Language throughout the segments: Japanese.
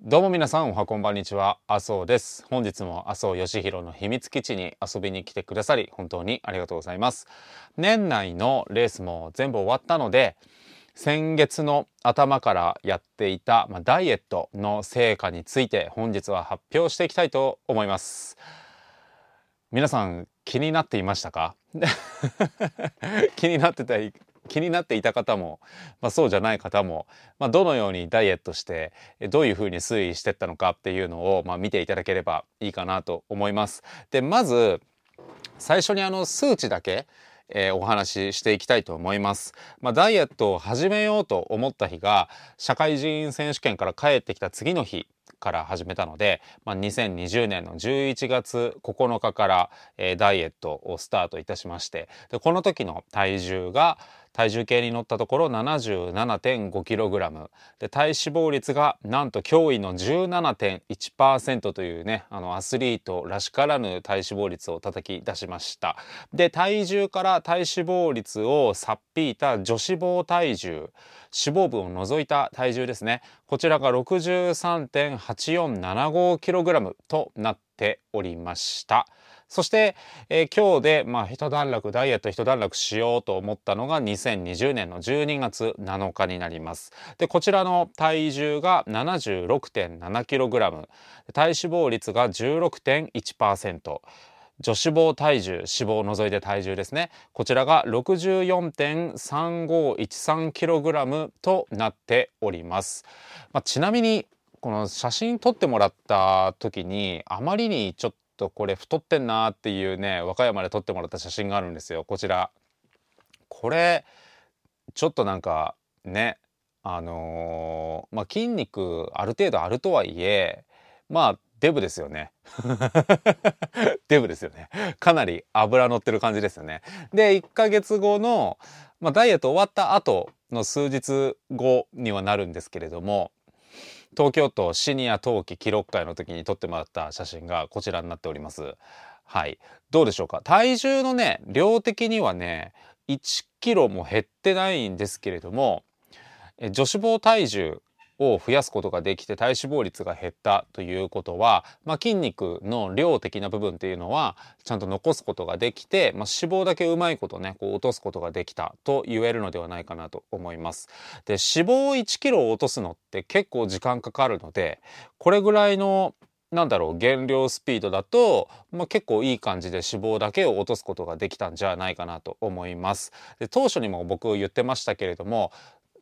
どうも皆さんおはこんばんにちは。麻生です。本日も麻生義弘の秘密基地に遊びに来てくださり本当にありがとうございます。年内のレースも全部終わったので先月の頭からやっていた、まあ、ダイエットの成果について本日は発表していきたいと思います。皆さん気になっていましたか？気になってた気になっていた方も、まあ、そうじゃない方も、まあ、どのようにダイエットしてどういうふうに推移してったのかっていうのを、まあ、見ていただければいいかなと思います。でまず最初にあの数値だけえー、お話ししていきたいと思います。まあ、ダイエットを始めようと思った日が社会人選手権から帰ってきた次の日から始めたので、まあ、2020年の11月9日から、えー、ダイエットをスタートいたしましてでこの時の体重が体重計に乗ったところ 77.5kg で体脂肪率がなんと驚異の17.1%というねあのアスリートらしからぬ体脂肪率を叩き出しました。で体重から体脂肪率をさっぴいた女子肪体重脂肪分を除いた体重ですね。こちらが 63.8475kg となっておりました。そして、えー、今日で、まあ、一段落、ダイエット一段落しようと思ったのが2020年の12月7日になります。で、こちらの体重が 76.7kg、体脂肪率が16.1%、女子肪体重脂肪を除いて体重ですね。こちらが 64.3513kg となっております、まあ、ちなみにこの写真撮ってもらった時にあまりにちょっとこれ太ってんなっていうね和歌山で撮ってもらった写真があるんですよ。こちら。これちょっとなんかねあのー、まあ筋肉ある程度あるとはいえまあデブですよね。デブですよね。かなり脂乗ってる感じですよね。で1ヶ月後の、まあ、ダイエット終わった後の数日後にはなるんですけれども東京都シニア冬季記録会の時に撮ってもらった写真がこちらになっております。はい。どうでしょうか？体重のね、量的にはね、1キロも減ってないんですけれども、女子棒体重を増やすことができて体脂肪率が減ったということは、まあ、筋肉の量的な部分っていうのはちゃんと残すことができて、まあ、脂肪だけうまいことねこう落とすことができたと言えるのではないかなと思います。で脂肪を1キロ落とすのって結構時間かかるのでこれぐらいのなんだろう減量スピードだと、まあ、結構いい感じで脂肪だけを落とすことができたんじゃないかなと思います。で当初にも僕言ってましたけれども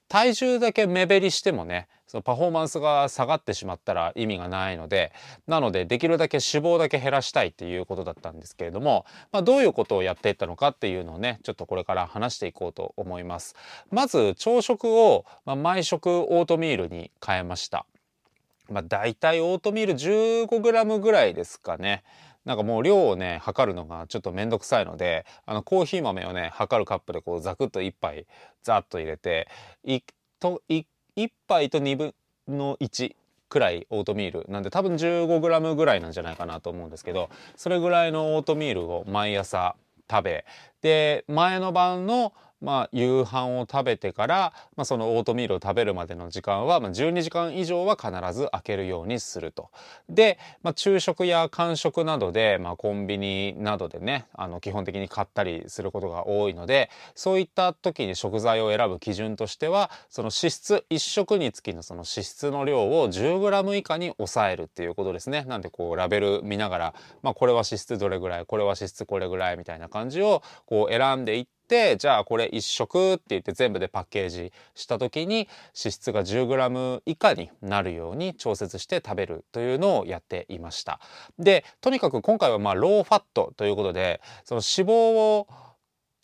体重だけ目減りしてもねそのパフォーマンスが下がってしまったら意味がないのでなのでできるだけ脂肪だけ減らしたいっていうことだったんですけれども、まあ、どういうことをやっていったのかっていうのをねちょっとこれから話していこうと思います。まず朝食を、まあ、毎食オートミールに変えました。まあ、大体オートミール 15g ぐらいですかね。なんかもう量をね測るのがちょっと面倒くさいのであのコーヒー豆をね測るカップでこうザクッと1杯ザッと入れて1と 1, 1杯と2分の1くらいオートミール。なんで多分 15g ぐらいなんじゃないかなと思うんですけどそれぐらいのオートミールを毎朝食べで前の晩のまあ、夕飯を食べてから、まあ、そのオートミールを食べるまでの時間は、まあ、12時間以上は必ず空けるようにすると。で、まあ、昼食や間食などで、まあ、コンビニなどでねあの基本的に買ったりすることが多いのでそういった時に食材を選ぶ基準としてはその脂質1食につきのその脂質の量を 10g 以下に抑えるっていうことですね。なんでこうラベル見ながら、まあ、これは脂質どれぐらいこれは脂質これぐらいみたいな感じをこう選んでいってってじゃあこれ1食って言って全部でパッケージした時に脂質が 10g 以下になるように調節して食べるというのをやっていました。でとにかく今回はまあローファットということでその脂肪を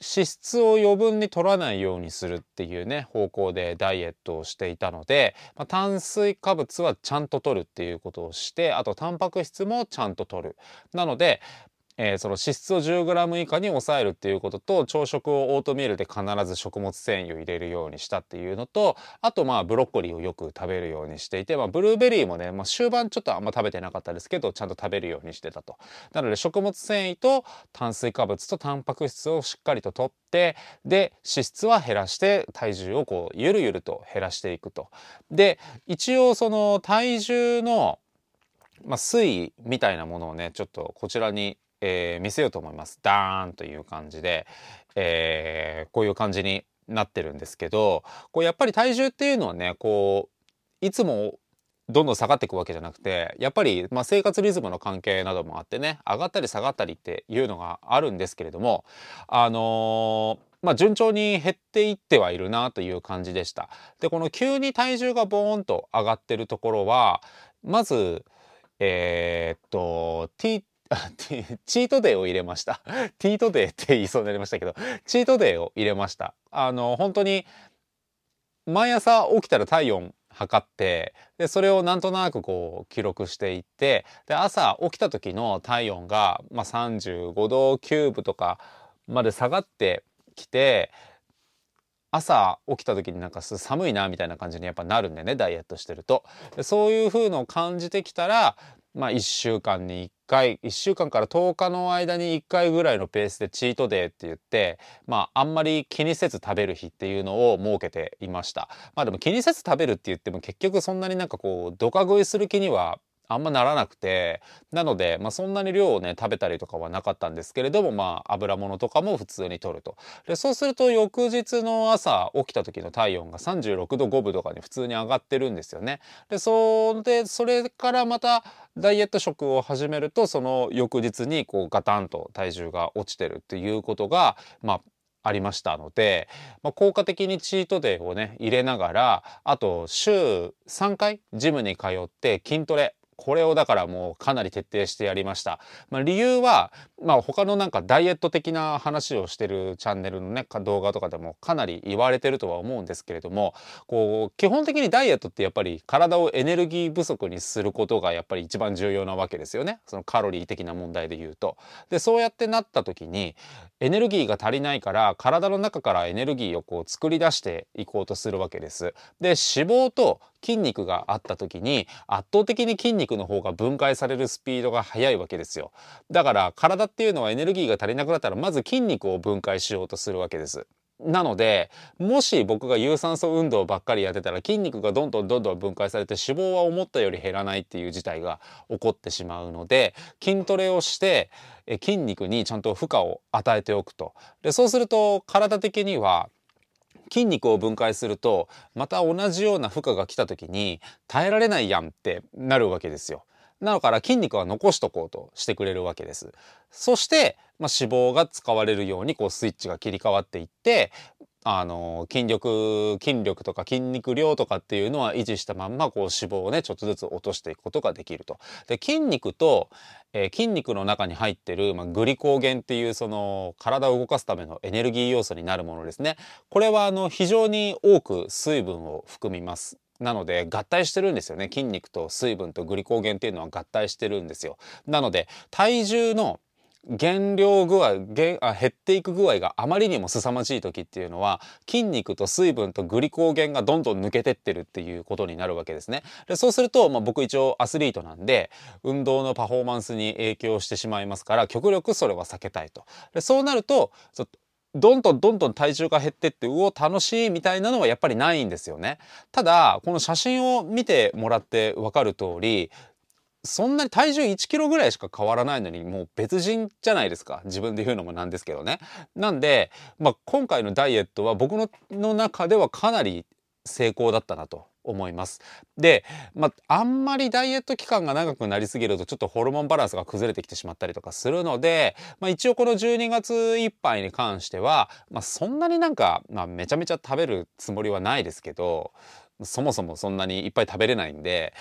脂質を余分に取らないようにするっていうね方向でダイエットをしていたので、まあ、炭水化物はちゃんと取るっていうことをしてあとタンパク質もちゃんと取るなのでえー、その脂質を 10g 以下に抑えるっていうことと朝食をオートミールで必ず食物繊維を入れるようにしたっていうのとあとまあブロッコリーをよく食べるようにしていて、まあ、ブルーベリーもね、まあ、終盤ちょっとあんま食べてなかったですけどちゃんと食べるようにしてたと。なので食物繊維と炭水化物とタンパク質をしっかりととってで脂質は減らして体重をこうゆるゆると減らしていくと。で一応その体重のまあ、推移みたいなものをねちょっとこちらにえー、見せようと思います。ダーンという感じで、えー、こういう感じになってるんですけどこうやっぱり体重っていうのはねこういつもどんどん下がっていくわけじゃなくてやっぱり、ま、生活リズムの関係などもあってね上がったり下がったりっていうのがあるんですけれどもあのーまあ、順調に減っていってはいるなという感じでした。でこの急に体重がボーンと上がってるところはまずえー、っと T チートデーを入れました。ティートデーって言いそうになりましたけど、チートデーを入れました。あの、本当に、毎朝起きたら体温測ってでそれをなんとなくこう記録していってで朝起きた時の体温が、まあ、35度9分とかまで下がってきて朝起きた時になんか寒いなみたいな感じにやっぱなるんでねダイエットしてるとそういう風のを感じてきたらまあ1週間に1回1週間から10日の間に1回ぐらいのペースでチートデーって言ってまああんまり気にせず食べる日っていうのを設けていました。まあでも気にせず食べるって言っても結局そんなになんかこうドカ食いする気にはあんまならなくてなので、まあ、そんなに量をね食べたりとかはなかったんですけれどもまあ油物とかも普通に摂ると。でそうすると翌日の朝起きた時の体温が36度5分とかに普通に上がってるんですよね。でそでそれからまたダイエット食を始めるとその翌日にこうガタンと体重が落ちてるっていうことがまあありましたので、まあ、効果的にチートデーをね入れながらあと週3回ジムに通って筋トレこれをだからもうかなり徹底してやりました。まあ、理由は、まあ、他のなんかダイエット的な話をしてるチャンネルのね動画とかでもかなり言われてるとは思うんですけれどもこう基本的にダイエットってやっぱり体をエネルギー不足にすることがやっぱり一番重要なわけですよねそのカロリー的な問題で言うと。でそうやってなった時にエネルギーが足りないから体の中からエネルギーをこう作り出していこうとするわけです。で脂肪と筋肉があった時に圧倒的に筋肉の方が分解されるスピードが速いわけですよ。だから体っていうのはエネルギーが足りなくなったらまず筋肉を分解しようとするわけです。なのでもし僕が有酸素運動ばっかりやってたら筋肉がどんどんどんどん分解されて脂肪は思ったより減らないっていう事態が起こってしまうので筋トレをして筋肉にちゃんと負荷を与えておくと。でそうすると体的には筋肉を分解するとまた同じような負荷が来た時に耐えられないやんってなるわけですよ。なのから筋肉は残しとこうとしてくれるわけです。そして、まあ、脂肪が使われるようにこうスイッチが切り替わっていってあの筋力筋力とか筋肉量とかっていうのは維持したまんまこう脂肪をねちょっとずつ落としていくことができると。で筋肉と、えー、筋肉の中に入ってる、まあ、グリコーゲンっていうその体を動かすためのエネルギー要素になるものですね。これはあの非常に多く水分を含みます。なので合体してるんですよね筋肉と水分とグリコーゲンっていうのは合体してるんですよなので体重の減量具合減あ減っていく具合があまりにも凄まじい時っていうのは筋肉と水分とグリコーゲンがどんどん抜けてってるっていうことになるわけですね。でそうすると、まあ、僕一応アスリートなんで運動のパフォーマンスに影響してしまいますから極力それは避けたいと。でそうなるとどんどんどんどん体重が減ってってうお楽しいみたいなのはやっぱりないんですよね。ただこの写真を見てもらって分かる通りそんなに体重1キロぐらいしか変わらないのにもう別人じゃないですか自分で言うのもなんですけどね。なんで、まあ、今回のダイエットは僕のの中ではかなり成功だったなと思います。で、まあ、あんまりダイエット期間が長くなりすぎるとちょっとホルモンバランスが崩れてきてしまったりとかするので、まあ、一応この12月いっぱいに関しては、まあ、そんなになんか、まあ、めちゃめちゃ食べるつもりはないですけどそもそもそんなにいっぱい食べれないんで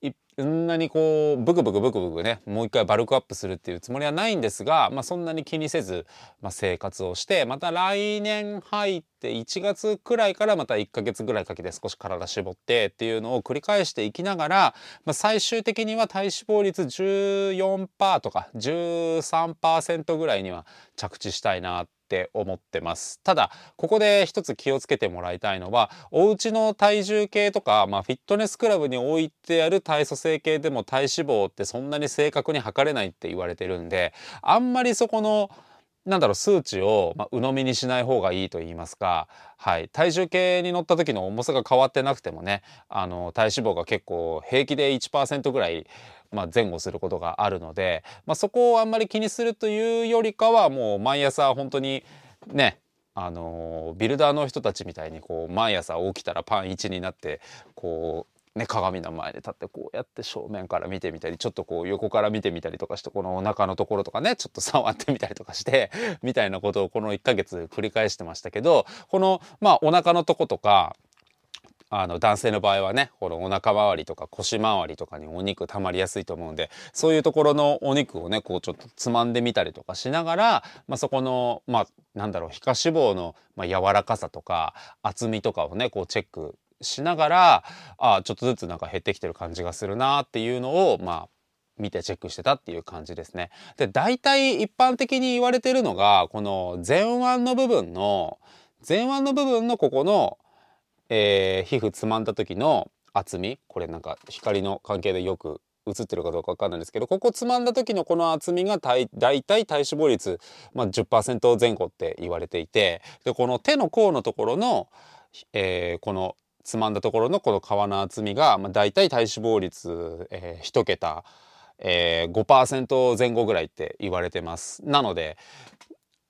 いっそんなにこうブクブクブクブクねもう一回バルクアップするっていうつもりはないんですが、まあ、そんなに気にせず、まあ、生活をしてまた来年入って1月くらいからまた1ヶ月ぐらいかけて少し体絞ってっていうのを繰り返していきながら、まあ、最終的には体脂肪率14%とか13%ぐらいには着地したいなって思ってます。ただここで一つ気をつけてもらいたいのはお家の体重計とか、まあ、フィットネスクラブに置いてある体組成計でも体脂肪ってそんなに正確に測れないって言われてるんであんまりそこのなんだろう数値を、まあ、鵜呑みにしない方がいいと言いますか、はい、体重計に乗った時の重さが変わってなくてもねあの体脂肪が結構平気で1%ぐらい、まあ、前後することがあるので、まあ、そこをあんまり気にするというよりかはもう毎朝本当にねあのビルダーの人たちみたいにこう毎朝起きたらパン1になってこうね、鏡の前で立ってこうやって正面から見てみたりちょっとこう横から見てみたりとかしてこのお腹のところとかねちょっと触ってみたりとかして みたいなことをこの1ヶ月繰り返してましたけどこのまあお腹のとことかあの男性の場合はねこのお腹周りとか腰周りとかにお肉溜まりやすいと思うんでそういうところのお肉をねこうちょっとつまんでみたりとかしながら、まあ、そこのまあなんだろう皮下脂肪の、まあ、柔らかさとか厚みとかをねこうチェックしながらあちょっとずつなんか減ってきてる感じがするなっていうのをまあ見てチェックしてたっていう感じですね。で大体一般的に言われてるのがこの前腕の部分の前腕の部分のここの、えー、皮膚つまんだ時の厚みこれなんか光の関係でよく映ってるかどうか分かんないんですけどここつまんだ時のこの厚みが大体体脂肪率、まあ、10%前後って言われていてでこの手の甲のところの、えー、このつまんだところのこの皮の厚みが、まあ、大体体脂肪率、えー、1桁、えー、5%前後ぐらいって言われてます。なので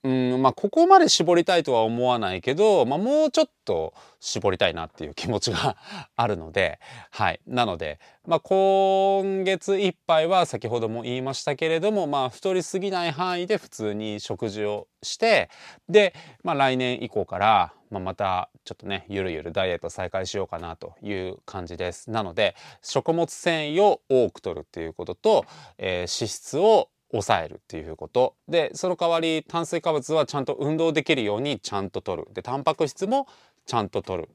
うんまあここまで絞りたいとは思わないけど、まあ、もうちょっと絞りたいなっていう気持ちが あるのではい。なので、まあ、今月いっぱいは先ほども言いましたけれども、まあ、太りすぎない範囲で普通に食事をしてで、まあ、来年以降から、まあ、またちょっとねゆるゆるダイエット再開しようかなという感じです。なので食物繊維を多く摂るっていうことと、えー、脂質を抑えるっていうこと。でその代わり炭水化物はちゃんと運動できるようにちゃんと取る。でタンパク質もちゃんと取る。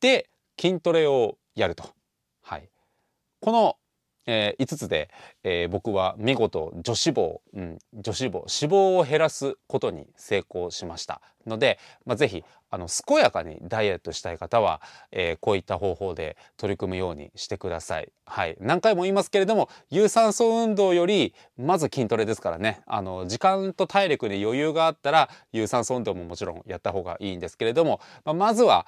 で筋トレをやると。はい、このえー、5つで、えー、僕は見事女子肪、うん、女子肪脂肪を減らすことに成功しました。ので、まあ、ぜひあの健やかにダイエットしたい方は、えー、こういった方法で取り組むようにしてください。はい、何回も言いますけれども有酸素運動よりまず筋トレですからね。あの時間と体力に余裕があったら有酸素運動ももちろんやった方がいいんですけれども、まあ、まずは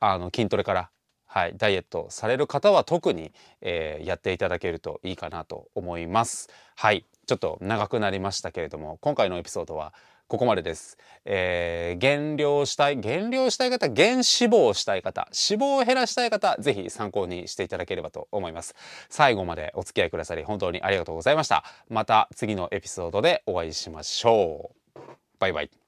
あの筋トレからはい、ダイエットされる方は特に、えー、やっていただけるといいかなと思います。はい、ちょっと長くなりましたけれども、今回のエピソードはここまでです。えー、減量したい、減量したい方、減脂肪したい方、脂肪を減らしたい方、ぜひ参考にしていただければと思います。最後までお付き合いくださり本当にありがとうございました。また次のエピソードでお会いしましょう。バイバイ。